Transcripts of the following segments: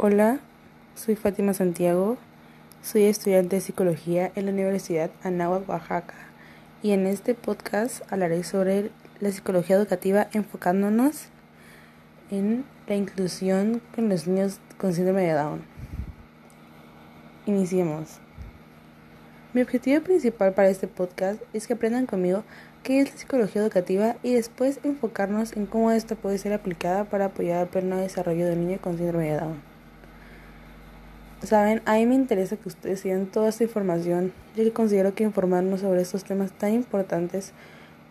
Hola, soy Fátima Santiago, soy estudiante de psicología en la Universidad Anáhuac, Oaxaca, y en este podcast hablaré sobre la psicología educativa enfocándonos en la inclusión con los niños con síndrome de Down. Iniciemos. Mi objetivo principal para este podcast es que aprendan conmigo qué es la psicología educativa y después enfocarnos en cómo esta puede ser aplicada para apoyar el pleno desarrollo del niño con síndrome de Down. Saben, a mí me interesa que ustedes sigan toda esta información, ya que considero que informarnos sobre estos temas tan importantes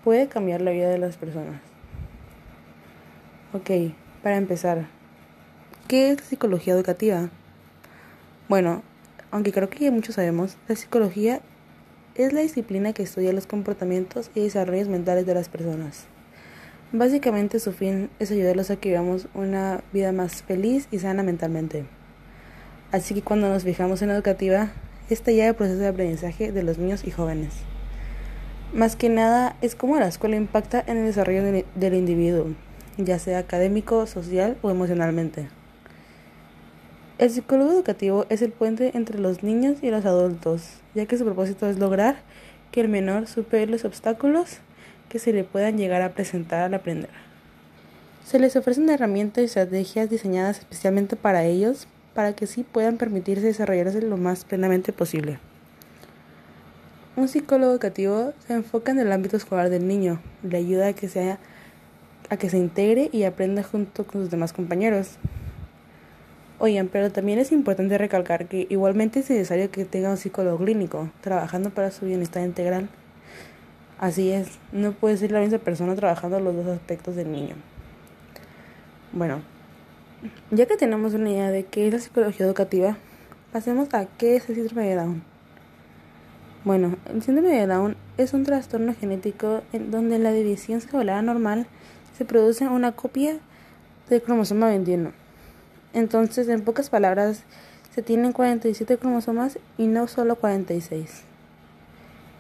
puede cambiar la vida de las personas. Ok, para empezar, ¿qué es la psicología educativa? Bueno, aunque creo que ya muchos sabemos, la psicología es la disciplina que estudia los comportamientos y desarrollos mentales de las personas. Básicamente su fin es ayudarlos a que vivamos una vida más feliz y sana mentalmente. Así que cuando nos fijamos en la educativa, esta ya el proceso de aprendizaje de los niños y jóvenes. Más que nada es cómo la escuela impacta en el desarrollo del individuo, ya sea académico, social o emocionalmente. El psicólogo educativo es el puente entre los niños y los adultos, ya que su propósito es lograr que el menor supere los obstáculos que se le puedan llegar a presentar al aprender. Se les ofrecen herramientas y estrategias diseñadas especialmente para ellos para que sí puedan permitirse desarrollarse lo más plenamente posible. Un psicólogo educativo se enfoca en el ámbito escolar del niño, le ayuda a que, sea, a que se integre y aprenda junto con sus demás compañeros. Oigan, pero también es importante recalcar que igualmente es necesario que tenga un psicólogo clínico, trabajando para su bienestar integral. Así es, no puede ser la misma persona trabajando los dos aspectos del niño. Bueno, ya que tenemos una idea de qué es la psicología educativa, pasemos a qué es el síndrome de Down. Bueno, el síndrome de Down es un trastorno genético en donde la división celular normal se produce una copia del cromosoma 21. Entonces, en pocas palabras, se tienen 47 cromosomas y no solo 46.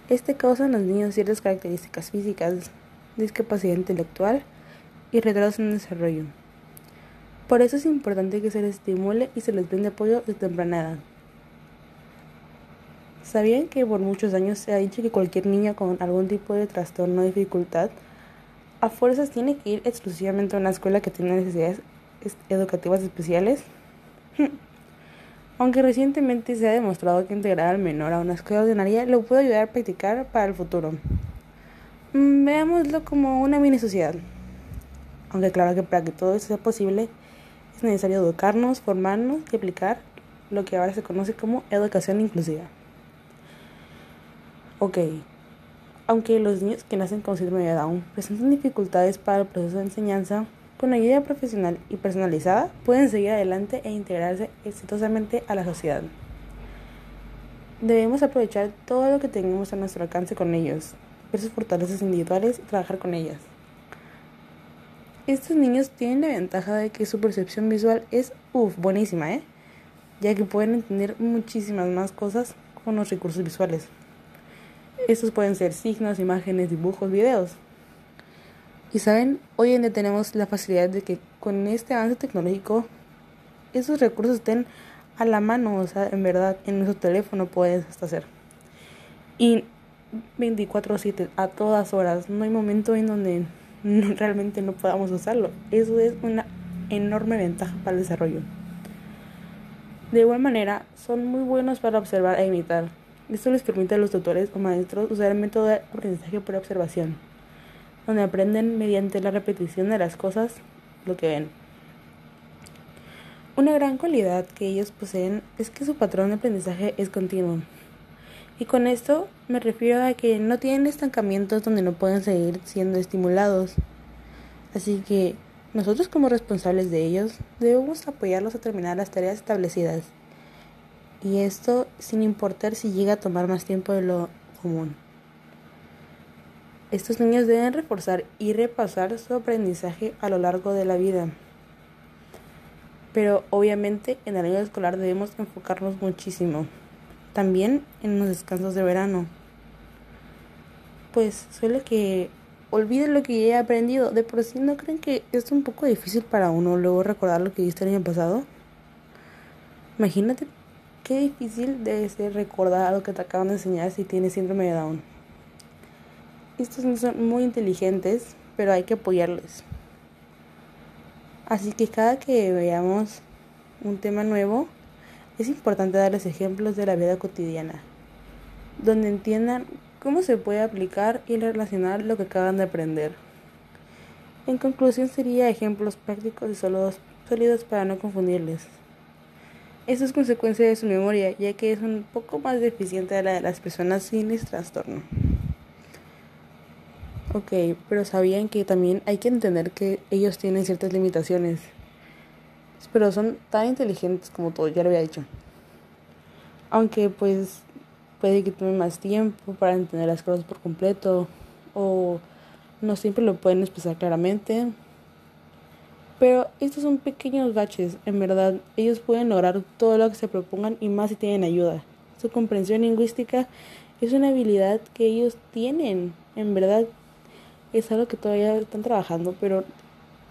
Este causa en los niños ciertas características físicas, discapacidad intelectual y retraso en el desarrollo. Por eso es importante que se les estimule y se les brinde apoyo de temprana edad. ¿Sabían que por muchos años se ha dicho que cualquier niño con algún tipo de trastorno o dificultad a fuerzas tiene que ir exclusivamente a una escuela que tiene necesidades educativas especiales? Aunque recientemente se ha demostrado que integrar al menor a una escuela ordinaria lo puede ayudar a practicar para el futuro. Mm, veámoslo como una mini sociedad. Aunque claro que para que todo esto sea posible, es necesario educarnos, formarnos y aplicar lo que ahora se conoce como educación inclusiva. Ok, aunque los niños que nacen con síndrome de Down presentan dificultades para el proceso de enseñanza, con ayuda profesional y personalizada pueden seguir adelante e integrarse exitosamente a la sociedad. Debemos aprovechar todo lo que tengamos a nuestro alcance con ellos, ver sus fortalezas individuales y trabajar con ellas. Estos niños tienen la ventaja de que su percepción visual es uff, buenísima, ¿eh? Ya que pueden entender muchísimas más cosas con los recursos visuales. Estos pueden ser signos, imágenes, dibujos, videos. Y saben, hoy en día tenemos la facilidad de que con este avance tecnológico esos recursos estén a la mano, o sea, en verdad, en nuestro teléfono puedes hasta hacer. Y 24/7, a todas horas, no hay momento en donde realmente no podamos usarlo. Eso es una enorme ventaja para el desarrollo. De igual manera, son muy buenos para observar e imitar. Esto les permite a los tutores o maestros usar el método de aprendizaje por observación, donde aprenden mediante la repetición de las cosas lo que ven. Una gran cualidad que ellos poseen es que su patrón de aprendizaje es continuo. Y con esto me refiero a que no tienen estancamientos donde no pueden seguir siendo estimulados. Así que nosotros como responsables de ellos debemos apoyarlos a terminar las tareas establecidas. Y esto sin importar si llega a tomar más tiempo de lo común. Estos niños deben reforzar y repasar su aprendizaje a lo largo de la vida. Pero obviamente en el año escolar debemos enfocarnos muchísimo también en los descansos de verano. Pues suele que olviden lo que ya he aprendido. De por sí no creen que es un poco difícil para uno luego recordar lo que viste el año pasado. Imagínate qué difícil debe ser recordar algo que te acaban de enseñar si tienes síndrome de Down. Estos no son muy inteligentes, pero hay que apoyarlos. Así que cada que veamos un tema nuevo, es importante darles ejemplos de la vida cotidiana, donde entiendan cómo se puede aplicar y relacionar lo que acaban de aprender. En conclusión sería ejemplos prácticos y sólidos para no confundirles. Esto es consecuencia de su memoria, ya que es un poco más deficiente de la de las personas sin este trastorno. Ok, pero sabían que también hay que entender que ellos tienen ciertas limitaciones. Pero son tan inteligentes como todo, ya lo había dicho. Aunque pues puede que tome más tiempo para entender las cosas por completo o no siempre lo pueden expresar claramente. Pero estos son pequeños baches, en verdad, ellos pueden lograr todo lo que se propongan y más si tienen ayuda. Su comprensión lingüística es una habilidad que ellos tienen, en verdad, es algo que todavía están trabajando, pero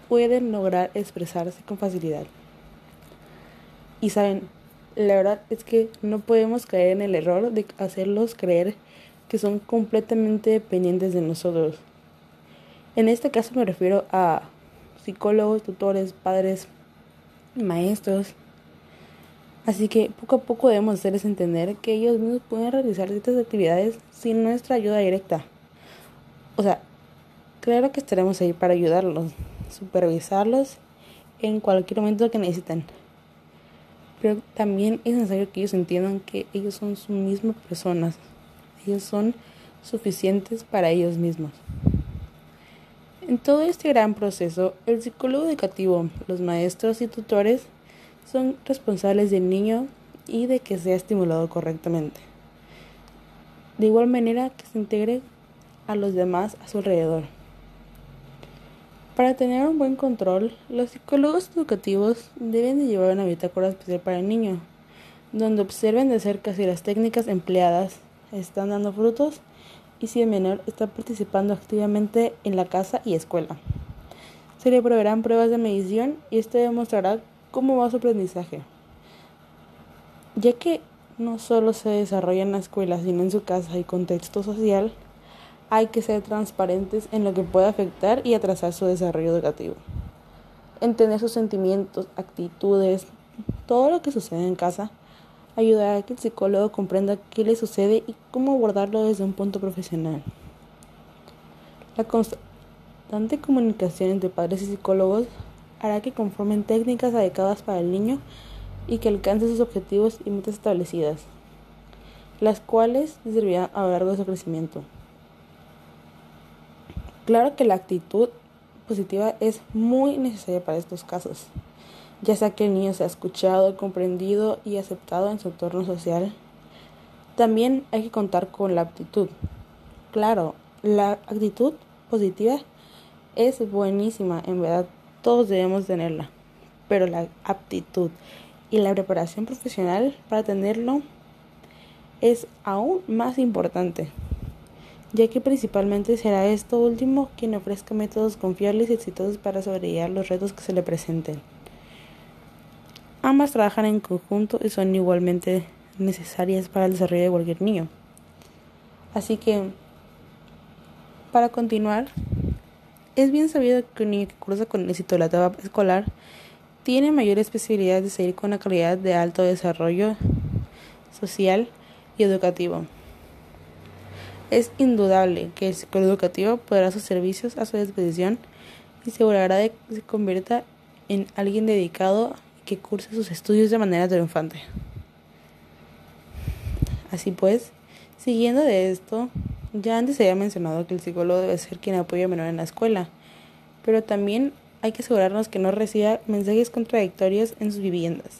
pueden lograr expresarse con facilidad. Y saben, la verdad es que no podemos caer en el error de hacerlos creer que son completamente dependientes de nosotros. En este caso me refiero a psicólogos, tutores, padres, maestros. Así que poco a poco debemos hacerles entender que ellos mismos pueden realizar ciertas actividades sin nuestra ayuda directa. O sea, Claro que estaremos ahí para ayudarlos, supervisarlos en cualquier momento que necesiten. Pero también es necesario que ellos entiendan que ellos son sus mismas personas. Ellos son suficientes para ellos mismos. En todo este gran proceso, el psicólogo educativo, los maestros y tutores son responsables del niño y de que sea estimulado correctamente. De igual manera que se integre a los demás a su alrededor. Para tener un buen control, los psicólogos educativos deben de llevar una bitácora especial para el niño, donde observen de cerca si las técnicas empleadas están dando frutos y si el menor está participando activamente en la casa y escuela. Se le proveerán pruebas de medición y esto demostrará cómo va su aprendizaje, ya que no solo se desarrolla en la escuela, sino en su casa y contexto social, hay que ser transparentes en lo que puede afectar y atrasar su desarrollo educativo. Entender sus sentimientos, actitudes, todo lo que sucede en casa, ayudará a que el psicólogo comprenda qué le sucede y cómo abordarlo desde un punto profesional. La constante comunicación entre padres y psicólogos hará que conformen técnicas adecuadas para el niño y que alcance sus objetivos y metas establecidas, las cuales le servirán a lo largo de su crecimiento. Claro que la actitud positiva es muy necesaria para estos casos, ya sea que el niño sea escuchado, comprendido y aceptado en su entorno social. También hay que contar con la aptitud. Claro, la actitud positiva es buenísima, en verdad todos debemos tenerla, pero la aptitud y la preparación profesional para tenerlo es aún más importante ya que principalmente será esto último quien ofrezca métodos confiables y exitosos para sobrellevar los retos que se le presenten. Ambas trabajan en conjunto y son igualmente necesarias para el desarrollo de cualquier niño. Así que, para continuar, es bien sabido que un niño que cursa con éxito la etapa escolar tiene mayores posibilidades de seguir con una calidad de alto desarrollo social y educativo. Es indudable que el psicólogo educativo podrá sus servicios a su disposición y asegurará de que se convierta en alguien dedicado que curse sus estudios de manera triunfante. Así pues, siguiendo de esto, ya antes se había mencionado que el psicólogo debe ser quien apoya a menor en la escuela, pero también hay que asegurarnos que no reciba mensajes contradictorios en sus viviendas.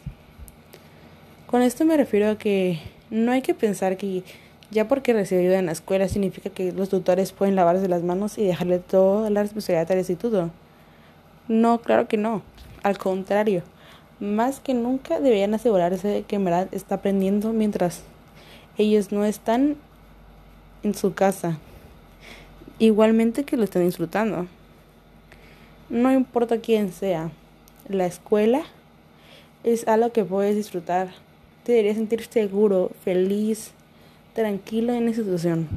Con esto me refiero a que no hay que pensar que ya porque recibe ayuda en la escuela significa que los tutores pueden lavarse las manos y dejarle toda la responsabilidad al instituto. No, claro que no. Al contrario, más que nunca deberían asegurarse de que en verdad está aprendiendo mientras ellos no están en su casa. Igualmente que lo estén disfrutando. No importa quién sea, la escuela es algo que puedes disfrutar. Te deberías sentir seguro, feliz, tranquilo en la institución.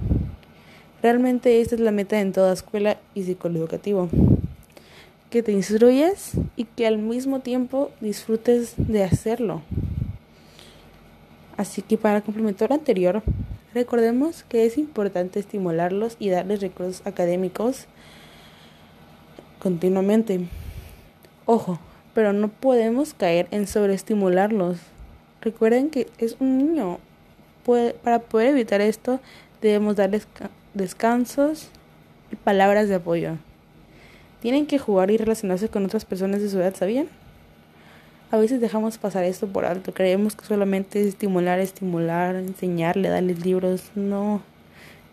Realmente esta es la meta en toda escuela y educativo. Que te instruyas y que al mismo tiempo disfrutes de hacerlo. Así que para complementar lo anterior, recordemos que es importante estimularlos y darles recursos académicos continuamente. Ojo, pero no podemos caer en sobreestimularlos. Recuerden que es un niño. Para poder evitar esto, debemos darles descansos y palabras de apoyo. Tienen que jugar y relacionarse con otras personas de su edad, ¿sabían? A veces dejamos pasar esto por alto. Creemos que solamente es estimular, estimular, enseñarle, darles libros. No,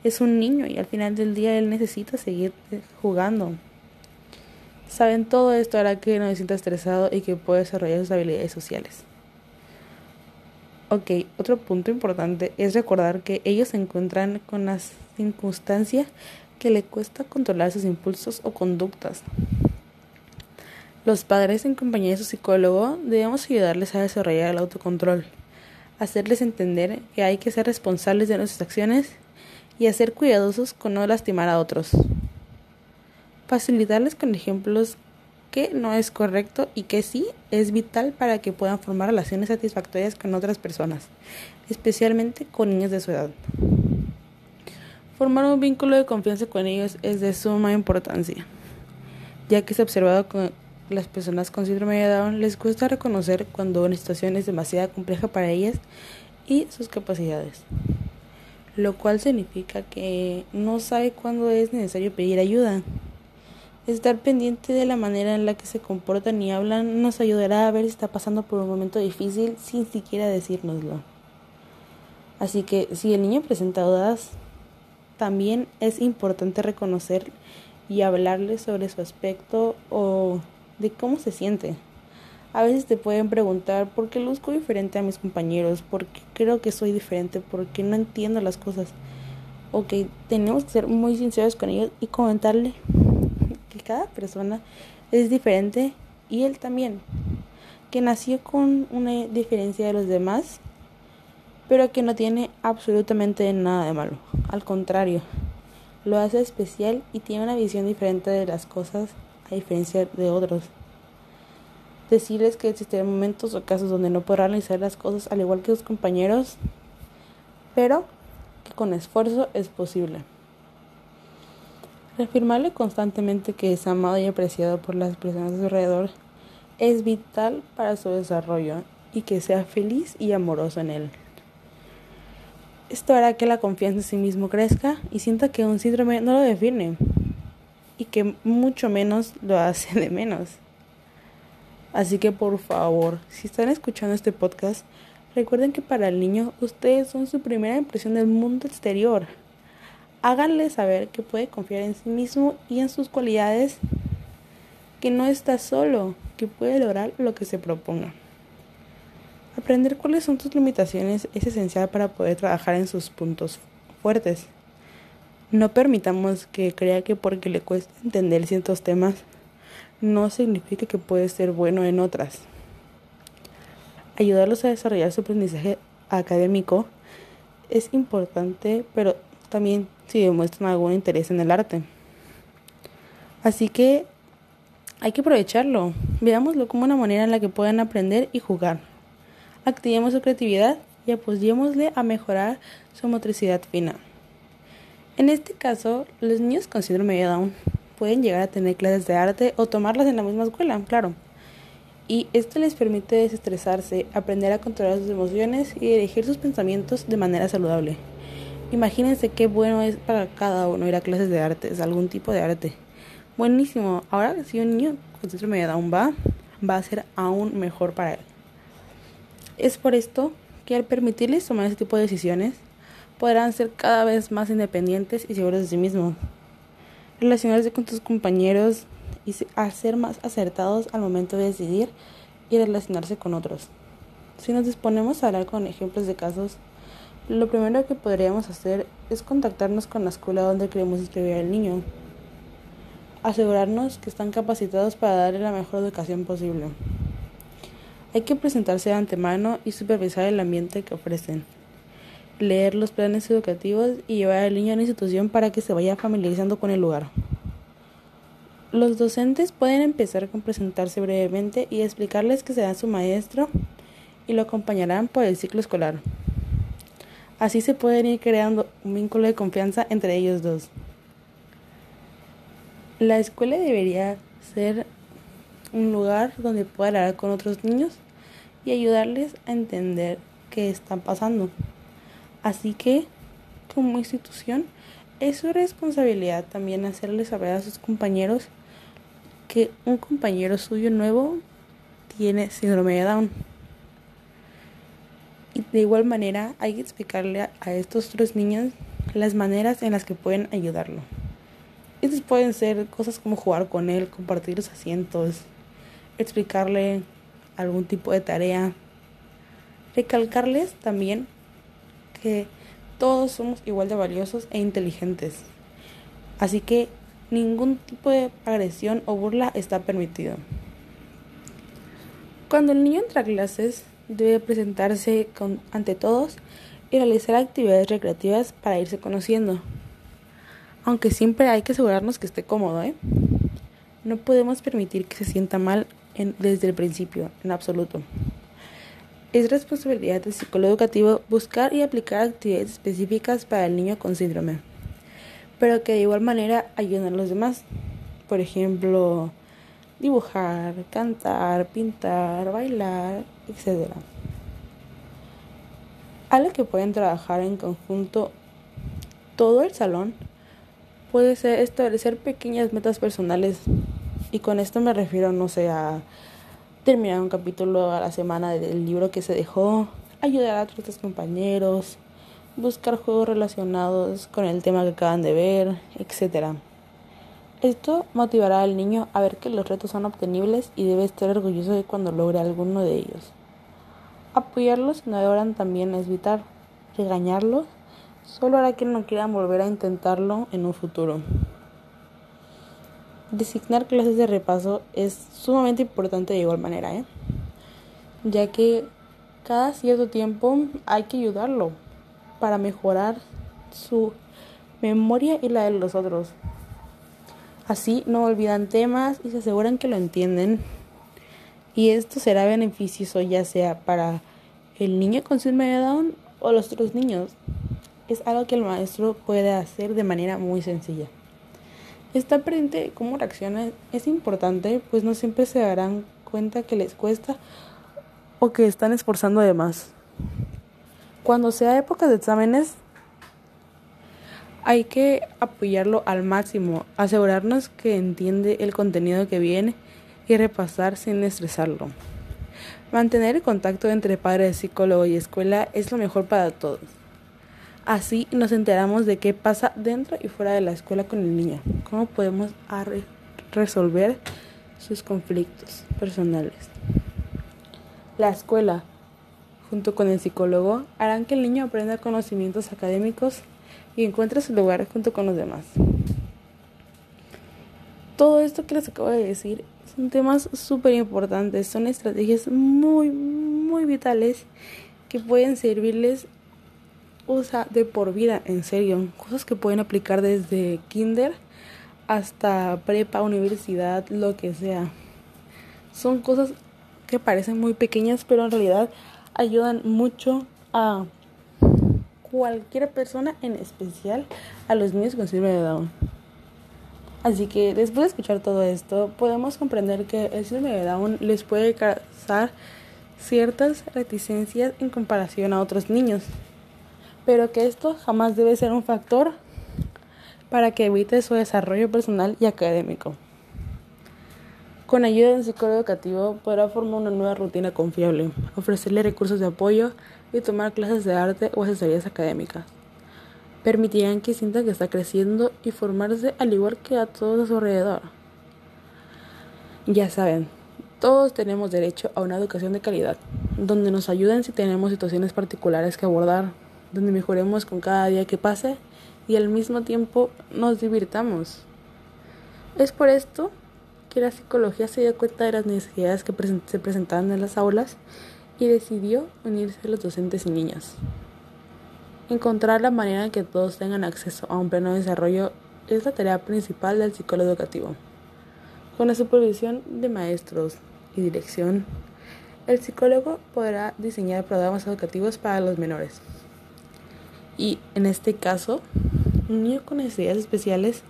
es un niño y al final del día él necesita seguir jugando. Saben, todo esto hará que no se sienta estresado y que pueda desarrollar sus habilidades sociales. Ok, otro punto importante es recordar que ellos se encuentran con la circunstancia que le cuesta controlar sus impulsos o conductas. Los padres en compañía de su psicólogo debemos ayudarles a desarrollar el autocontrol, hacerles entender que hay que ser responsables de nuestras acciones y hacer cuidadosos con no lastimar a otros. Facilitarles con ejemplos que no es correcto y que sí es vital para que puedan formar relaciones satisfactorias con otras personas, especialmente con niños de su edad. Formar un vínculo de confianza con ellos es de suma importancia, ya que se ha observado que las personas con síndrome de Down les cuesta reconocer cuando una situación es demasiado compleja para ellas y sus capacidades, lo cual significa que no sabe cuándo es necesario pedir ayuda. Estar pendiente de la manera en la que se comportan y hablan nos ayudará a ver si está pasando por un momento difícil sin siquiera decírnoslo. Así que si el niño presenta dudas, también es importante reconocer y hablarle sobre su aspecto o de cómo se siente. A veces te pueden preguntar por qué luzco diferente a mis compañeros, por qué creo que soy diferente, por qué no entiendo las cosas. Ok, tenemos que ser muy sinceros con ellos y comentarle que cada persona es diferente y él también, que nació con una diferencia de los demás, pero que no tiene absolutamente nada de malo. Al contrario, lo hace especial y tiene una visión diferente de las cosas a diferencia de otros. Decirles que existen momentos o casos donde no podrán realizar las cosas al igual que sus compañeros, pero que con esfuerzo es posible. Reafirmarle constantemente que es amado y apreciado por las personas a su alrededor es vital para su desarrollo y que sea feliz y amoroso en él. Esto hará que la confianza en sí mismo crezca y sienta que un síndrome no lo define y que mucho menos lo hace de menos. Así que por favor, si están escuchando este podcast, recuerden que para el niño ustedes son su primera impresión del mundo exterior háganle saber que puede confiar en sí mismo y en sus cualidades, que no está solo, que puede lograr lo que se proponga. Aprender cuáles son tus limitaciones es esencial para poder trabajar en sus puntos fuertes. No permitamos que crea que porque le cuesta entender ciertos temas, no significa que puede ser bueno en otras. Ayudarlos a desarrollar su aprendizaje académico es importante, pero también si demuestran algún interés en el arte. Así que hay que aprovecharlo. Veámoslo como una manera en la que puedan aprender y jugar. Activemos su creatividad y apoyémosle a mejorar su motricidad fina. En este caso, los niños con síndrome de Down pueden llegar a tener clases de arte o tomarlas en la misma escuela, claro. Y esto les permite desestresarse, aprender a controlar sus emociones y dirigir sus pensamientos de manera saludable. Imagínense qué bueno es para cada uno ir a clases de artes, algún tipo de arte. Buenísimo. Ahora si un niño con síndrome de Down va, va a ser aún mejor para él. Es por esto que al permitirles tomar ese tipo de decisiones, podrán ser cada vez más independientes y seguros de sí mismos. Relacionarse con tus compañeros y ser más acertados al momento de decidir y relacionarse con otros. Si nos disponemos a hablar con ejemplos de casos lo primero que podríamos hacer es contactarnos con la escuela donde queremos inscribir al niño. Asegurarnos que están capacitados para darle la mejor educación posible. Hay que presentarse de antemano y supervisar el ambiente que ofrecen. Leer los planes educativos y llevar al niño a la institución para que se vaya familiarizando con el lugar. Los docentes pueden empezar con presentarse brevemente y explicarles que será su maestro y lo acompañarán por el ciclo escolar. Así se pueden ir creando un vínculo de confianza entre ellos dos. La escuela debería ser un lugar donde pueda hablar con otros niños y ayudarles a entender qué están pasando. Así que, como institución, es su responsabilidad también hacerles saber a sus compañeros que un compañero suyo nuevo tiene síndrome de Down. Y de igual manera hay que explicarle a, estos tres niños las maneras en las que pueden ayudarlo. Estas pueden ser cosas como jugar con él, compartir los asientos, explicarle algún tipo de tarea, recalcarles también que todos somos igual de valiosos e inteligentes. Así que ningún tipo de agresión o burla está permitido. Cuando el niño entra a clases, debe presentarse ante todos y realizar actividades recreativas para irse conociendo. Aunque siempre hay que asegurarnos que esté cómodo, ¿eh? No podemos permitir que se sienta mal desde el principio, en absoluto. Es responsabilidad del psicólogo educativo buscar y aplicar actividades específicas para el niño con síndrome, pero que de igual manera ayuden a los demás. Por ejemplo, dibujar, cantar, pintar, bailar, etc. Algo que pueden trabajar en conjunto todo el salón puede ser establecer pequeñas metas personales y con esto me refiero no sé a terminar un capítulo a la semana del libro que se dejó, ayudar a otros compañeros, buscar juegos relacionados con el tema que acaban de ver, etc. Esto motivará al niño a ver que los retos son obtenibles y debe estar orgulloso de cuando logre alguno de ellos. Apoyarlos no deberán también evitar regañarlos, solo hará que no quieran volver a intentarlo en un futuro. Designar clases de repaso es sumamente importante de igual manera, ¿eh? ya que cada cierto tiempo hay que ayudarlo para mejorar su memoria y la de los otros. Así no olvidan temas y se aseguran que lo entienden. Y esto será beneficioso ya sea para el niño con síndrome de Down o los otros niños. Es algo que el maestro puede hacer de manera muy sencilla. Esta aprende cómo reacciona es importante, pues no siempre se darán cuenta que les cuesta o que están esforzando de más. Cuando sea época de exámenes, hay que apoyarlo al máximo, asegurarnos que entiende el contenido que viene y repasar sin estresarlo. Mantener el contacto entre padre, psicólogo y escuela es lo mejor para todos. Así nos enteramos de qué pasa dentro y fuera de la escuela con el niño, cómo podemos resolver sus conflictos personales. La escuela, junto con el psicólogo, harán que el niño aprenda conocimientos académicos y encuentre su lugar junto con los demás. Todo esto que les acabo de decir son temas súper importantes, son estrategias muy, muy vitales que pueden servirles usa de por vida, en serio, cosas que pueden aplicar desde kinder hasta prepa, universidad, lo que sea. Son cosas que parecen muy pequeñas, pero en realidad ayudan mucho a cualquier persona, en especial a los niños con síndrome de Down. Así que después de escuchar todo esto, podemos comprender que el síndrome de les puede causar ciertas reticencias en comparación a otros niños, pero que esto jamás debe ser un factor para que evite su desarrollo personal y académico. Con ayuda del psicólogo educativo podrá formar una nueva rutina confiable, ofrecerle recursos de apoyo y tomar clases de arte o asesorías académicas. Permitirán que sienta que está creciendo y formarse al igual que a todos a su alrededor. Ya saben, todos tenemos derecho a una educación de calidad, donde nos ayuden si tenemos situaciones particulares que abordar, donde mejoremos con cada día que pase y al mismo tiempo nos divirtamos. Es por esto que la psicología se dio cuenta de las necesidades que se presentaban en las aulas y decidió unirse a los docentes y niños. Encontrar la manera en que todos tengan acceso a un pleno desarrollo es la tarea principal del psicólogo educativo. Con la supervisión de maestros y dirección, el psicólogo podrá diseñar programas educativos para los menores. Y en este caso, un niño con necesidades especiales,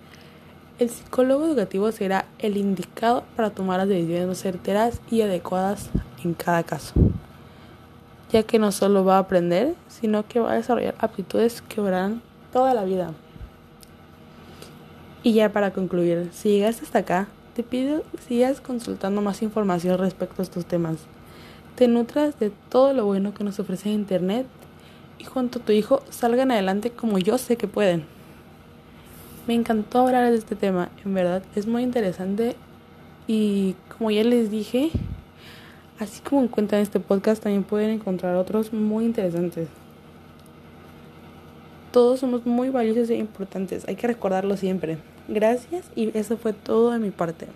el psicólogo educativo será el indicado para tomar las decisiones certeras y adecuadas en cada caso ya que no solo va a aprender, sino que va a desarrollar aptitudes que durarán toda la vida. Y ya para concluir, si llegaste hasta acá, te pido que sigas consultando más información respecto a estos temas. Te nutras de todo lo bueno que nos ofrece Internet y junto a tu hijo salgan adelante como yo sé que pueden. Me encantó hablar de este tema, en verdad es muy interesante y como ya les dije, Así como encuentran este podcast, también pueden encontrar otros muy interesantes. Todos somos muy valiosos e importantes, hay que recordarlo siempre. Gracias y eso fue todo de mi parte.